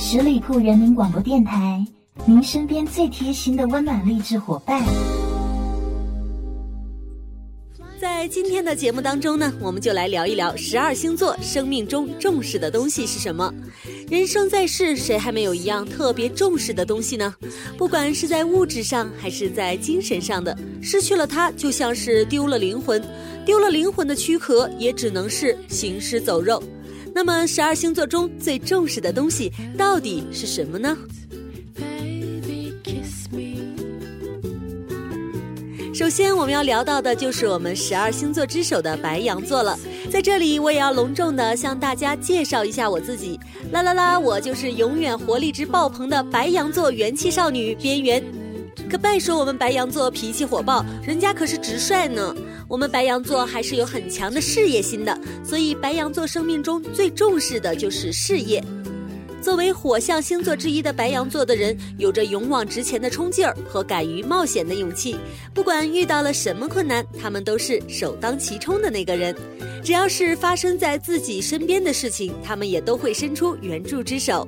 十里铺人民广播电台，您身边最贴心的温暖励志伙伴。在今天的节目当中呢，我们就来聊一聊十二星座生命中重视的东西是什么。人生在世，谁还没有一样特别重视的东西呢？不管是在物质上还是在精神上的，失去了它，就像是丢了灵魂。丢了灵魂的躯壳，也只能是行尸走肉。那么，十二星座中最重视的东西到底是什么呢？首先，我们要聊到的就是我们十二星座之首的白羊座了。在这里，我也要隆重的向大家介绍一下我自己。啦啦啦，我就是永远活力值爆棚的白羊座元气少女边缘。可别说我们白羊座脾气火爆，人家可是直率呢。我们白羊座还是有很强的事业心的，所以白羊座生命中最重视的就是事业。作为火象星座之一的白羊座的人，有着勇往直前的冲劲儿和敢于冒险的勇气。不管遇到了什么困难，他们都是首当其冲的那个人。只要是发生在自己身边的事情，他们也都会伸出援助之手。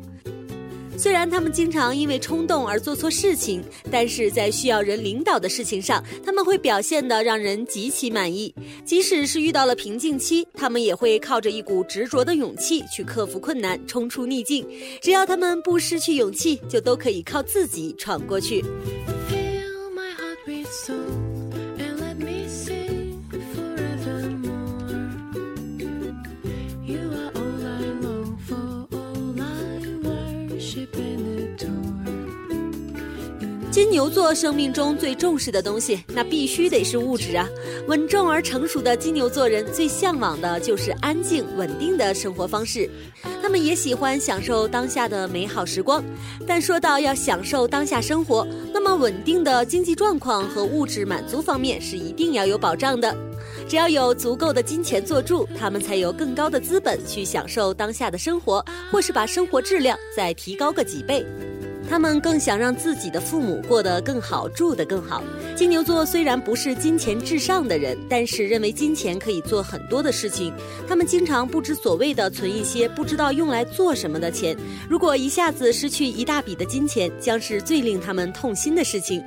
虽然他们经常因为冲动而做错事情，但是在需要人领导的事情上，他们会表现得让人极其满意。即使是遇到了瓶颈期，他们也会靠着一股执着的勇气去克服困难，冲出逆境。只要他们不失去勇气，就都可以靠自己闯过去 my heart beats so。金牛座生命中最重视的东西，那必须得是物质啊！稳重而成熟的金牛座人最向往的就是安静稳定的生活方式，他们也喜欢享受当下的美好时光。但说到要享受当下生活，那么稳定的经济状况和物质满足方面是一定要有保障的。只要有足够的金钱做助，他们才有更高的资本去享受当下的生活，或是把生活质量再提高个几倍。他们更想让自己的父母过得更好，住得更好。金牛座虽然不是金钱至上的人，但是认为金钱可以做很多的事情。他们经常不知所谓的存一些不知道用来做什么的钱。如果一下子失去一大笔的金钱，将是最令他们痛心的事情。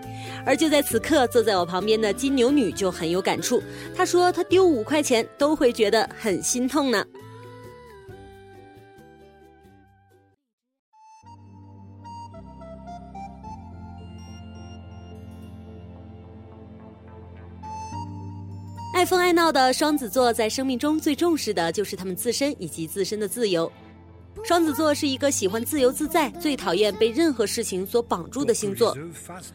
而就在此刻，坐在我旁边的金牛女就很有感触。她说：“她丢五块钱都会觉得很心痛呢。”爱疯爱闹的双子座在生命中最重视的就是他们自身以及自身的自由。双子座是一个喜欢自由自在、最讨厌被任何事情所绑住的星座。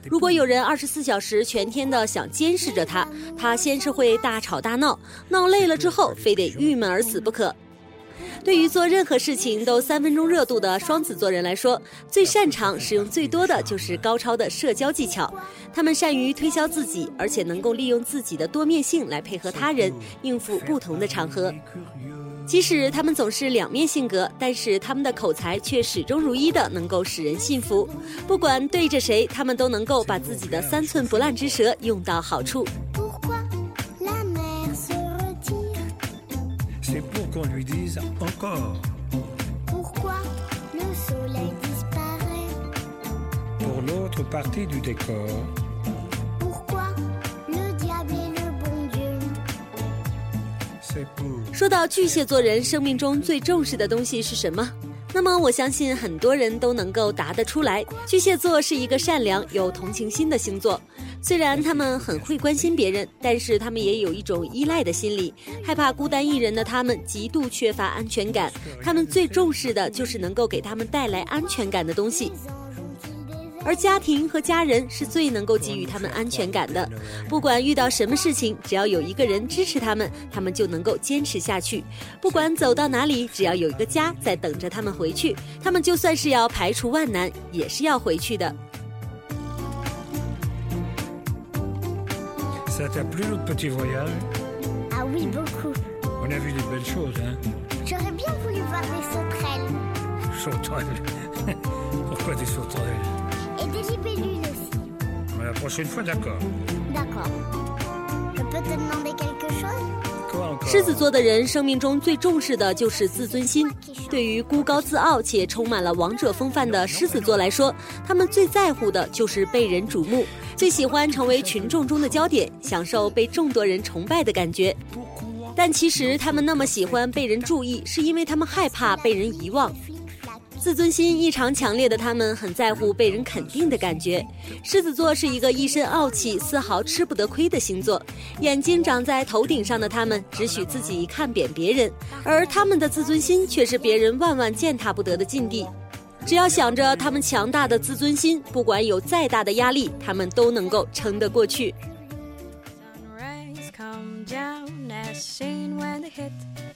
如果有人二十四小时全天的想监视着他，他先是会大吵大闹，闹累了之后非得郁闷而死不可。对于做任何事情都三分钟热度的双子座人来说，最擅长使用最多的就是高超的社交技巧。他们善于推销自己，而且能够利用自己的多面性来配合他人，应付不同的场合。即使他们总是两面性格，但是他们的口才却始终如一的能够使人信服。不管对着谁，他们都能够把自己的三寸不烂之舌用到好处。说到巨蟹座人生命中最重视的东西是什么？那么我相信很多人都能够答得出来。巨蟹座是一个善良有同情心的星座。虽然他们很会关心别人，但是他们也有一种依赖的心理，害怕孤单一人的他们极度缺乏安全感。他们最重视的就是能够给他们带来安全感的东西，而家庭和家人是最能够给予他们安全感的。不管遇到什么事情，只要有一个人支持他们，他们就能够坚持下去。不管走到哪里，只要有一个家在等着他们回去，他们就算是要排除万难，也是要回去的。Ça t'a plu notre petit voyage Ah oui, beaucoup. On a vu des belles choses, hein J'aurais bien voulu voir des sauterelles. Sauterelles Pourquoi des sauterelles Et des libellules aussi. La prochaine fois, d'accord. D'accord. Je peux te demander quelque chose 狮子座的人生命中最重视的就是自尊心。对于孤高自傲且充满了王者风范的狮子座来说，他们最在乎的就是被人瞩目，最喜欢成为群众中的焦点，享受被众多人崇拜的感觉。但其实他们那么喜欢被人注意，是因为他们害怕被人遗忘。自尊心异常强烈的他们，很在乎被人肯定的感觉。狮子座是一个一身傲气、丝毫吃不得亏的星座。眼睛长在头顶上的他们，只许自己看扁别人，而他们的自尊心却是别人万万践踏不得的境地。只要想着他们强大的自尊心，不管有再大的压力，他们都能够撑得过去。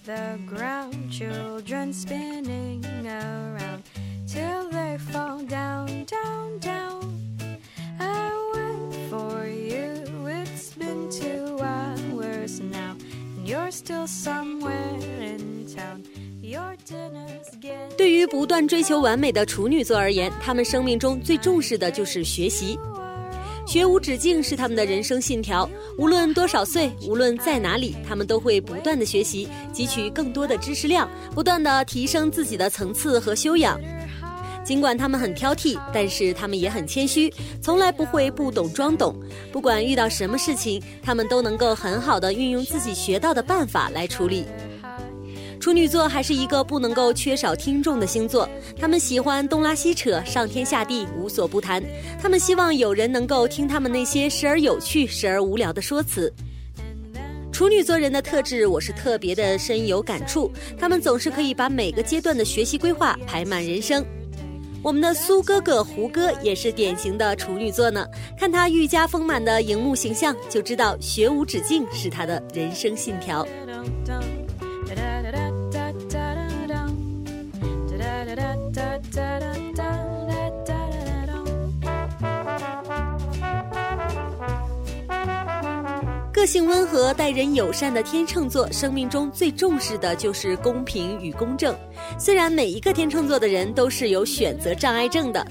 The ground, children spinning around till they fall down, down, down. I wait for you, it's been two hours now, and you're still somewhere in town. 对于不断追求完美的处女座而言，他们生命中最重视的就是学习。学无止境是他们的人生信条。无论多少岁，无论在哪里，他们都会不断的学习，汲取更多的知识量，不断的提升自己的层次和修养。尽管他们很挑剔，但是他们也很谦虚，从来不会不懂装懂。不管遇到什么事情，他们都能够很好的运用自己学到的办法来处理。处女座还是一个不能够缺少听众的星座，他们喜欢东拉西扯，上天下地无所不谈。他们希望有人能够听他们那些时而有趣、时而无聊的说辞。处女座人的特质，我是特别的深有感触。他们总是可以把每个阶段的学习规划排满人生。我们的苏哥哥胡歌也是典型的处女座呢，看他愈加丰满的荧幕形象，就知道学无止境是他的人生信条。个性温和、待人友善的天秤座，生命中最重视的就是公平与公正。虽然每一个天秤座的人都是有选择障碍症的，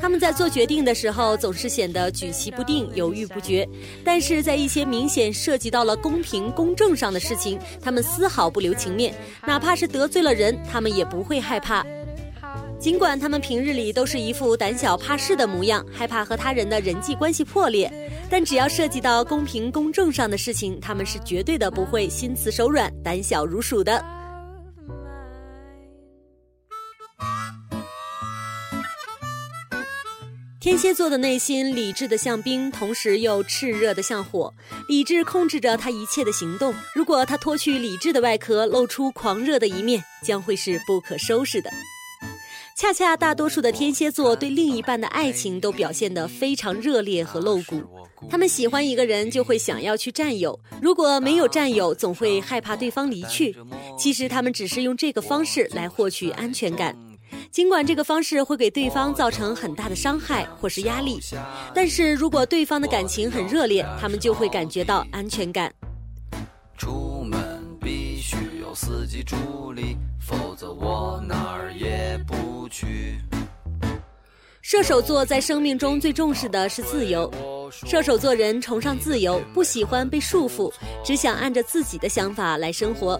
他们在做决定的时候总是显得举棋不定、犹豫不决，但是在一些明显涉及到了公平公正上的事情，他们丝毫不留情面，哪怕是得罪了人，他们也不会害怕。尽管他们平日里都是一副胆小怕事的模样，害怕和他人的人际关系破裂，但只要涉及到公平公正上的事情，他们是绝对的不会心慈手软、胆小如鼠的。天蝎座的内心理智的像冰，同时又炽热的像火。理智控制着他一切的行动，如果他脱去理智的外壳，露出狂热的一面，将会是不可收拾的。恰恰大多数的天蝎座对另一半的爱情都表现得非常热烈和露骨，他们喜欢一个人就会想要去占有，如果没有占有，总会害怕对方离去。其实他们只是用这个方式来获取安全感，尽管这个方式会给对方造成很大的伤害或是压力，但是如果对方的感情很热烈，他们就会感觉到安全感。出门必须有司机助力，否则我哪儿也不。去。射手座在生命中最重视的是自由。射手座人崇尚自由，不喜欢被束缚，只想按着自己的想法来生活。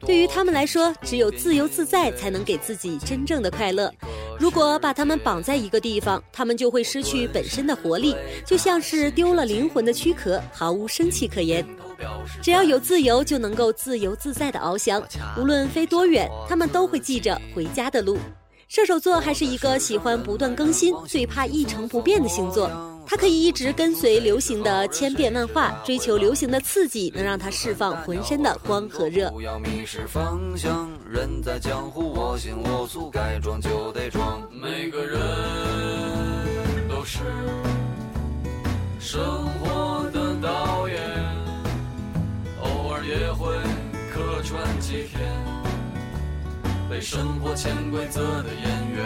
对于他们来说，只有自由自在才能给自己真正的快乐。如果把他们绑在一个地方，他们就会失去本身的活力，就像是丢了灵魂的躯壳，毫无生气可言。只要有自由，就能够自由自在的翱翔，无论飞多远，他们都会记着回家的路。射手座还是一个喜欢不断更新、最怕一成不变的星座。他可以一直跟随流行的千变万化，追求流行的刺激，能让他释放浑身的光和热。不要迷失方向，人在江湖，我行我素，该装就得装。每个人都是生活也会客串几天。被生活潜规则的演员，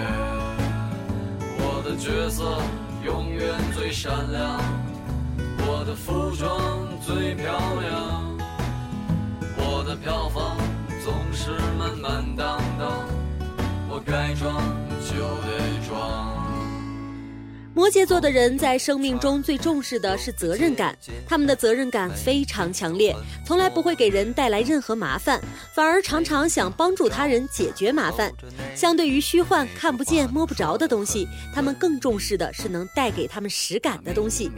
我的角色永远最闪亮，我的服装最漂亮，我的票房总是满满当当，我该装就得装。摩羯座的人在生命中最重视的是责任感，他们的责任感非常强烈，从来不会给人带来任何麻烦，反而常常想帮助他人解决麻烦。相对于虚幻、看不见、摸不着的东西，他们更重视的是能带给他们实感的东西。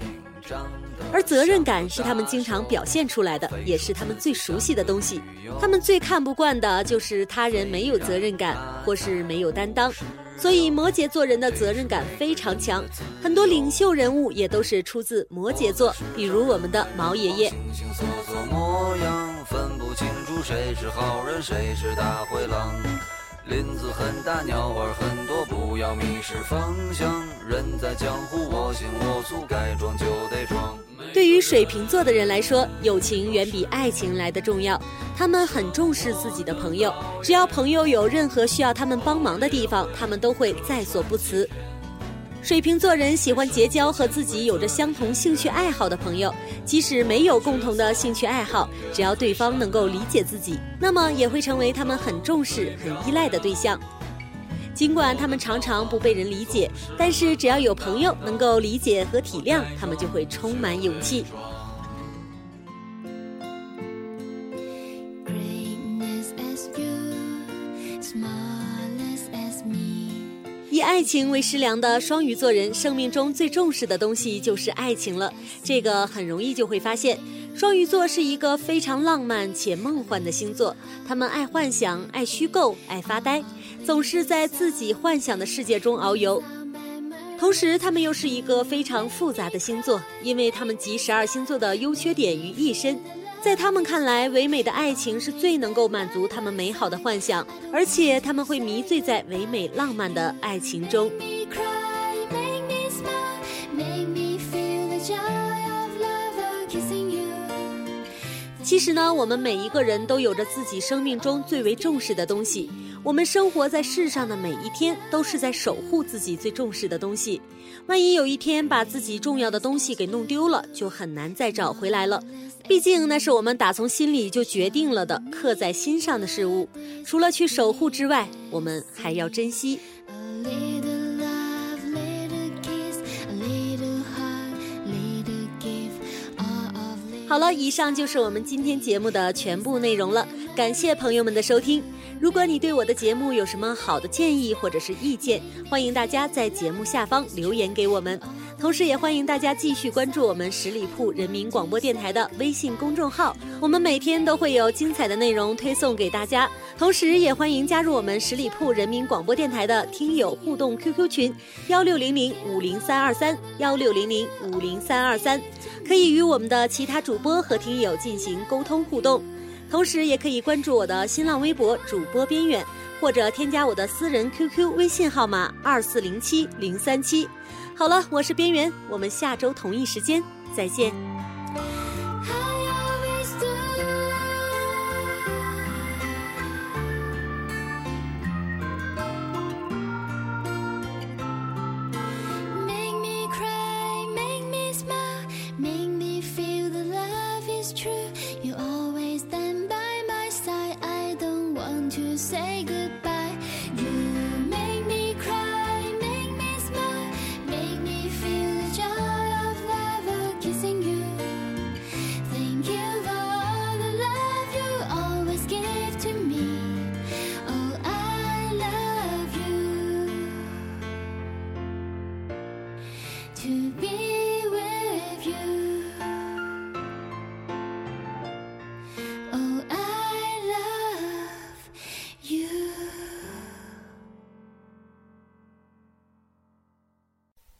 而责任感是他们经常表现出来的，也是他们最熟悉的东西。他们最看不惯的就是他人没有责任感，或是没有担当。所以摩羯座人的责任感非常强，很多领袖人物也都是出自摩羯座，比如我们的毛爷爷。谁是好人，谁是大灰狼林子很大，鸟儿很多，不要迷失方向。人在江湖，我行我素，该装就得装。对于水瓶座的人来说，友情远比爱情来的重要。他们很重视自己的朋友，只要朋友有任何需要他们帮忙的地方，他们都会在所不辞。水瓶座人喜欢结交和自己有着相同兴趣爱好的朋友，即使没有共同的兴趣爱好，只要对方能够理解自己，那么也会成为他们很重视、很依赖的对象。尽管他们常常不被人理解，但是只要有朋友能够理解和体谅，他们就会充满勇气。以爱情为食粮的双鱼座人，生命中最重视的东西就是爱情了。这个很容易就会发现，双鱼座是一个非常浪漫且梦幻的星座。他们爱幻想，爱虚构，爱发呆，总是在自己幻想的世界中遨游。同时，他们又是一个非常复杂的星座，因为他们集十二星座的优缺点于一身。在他们看来，唯美的爱情是最能够满足他们美好的幻想，而且他们会迷醉在唯美浪漫的爱情中。其实呢，我们每一个人都有着自己生命中最为重视的东西。我们生活在世上的每一天，都是在守护自己最重视的东西。万一有一天把自己重要的东西给弄丢了，就很难再找回来了。毕竟那是我们打从心里就决定了的，刻在心上的事物。除了去守护之外，我们还要珍惜。好了，以上就是我们今天节目的全部内容了。感谢朋友们的收听。如果你对我的节目有什么好的建议或者是意见，欢迎大家在节目下方留言给我们。同时，也欢迎大家继续关注我们十里铺人民广播电台的微信公众号，我们每天都会有精彩的内容推送给大家。同时，也欢迎加入我们十里铺人民广播电台的听友互动 QQ 群：幺六零零五零三二三幺六零零五零三二三，可以与我们的其他主播和听友进行沟通互动。同时，也可以关注我的新浪微博主播边缘，或者添加我的私人 QQ 微信号码二四零七零三七。好了，我是边缘，我们下周同一时间再见。to say goodbye. You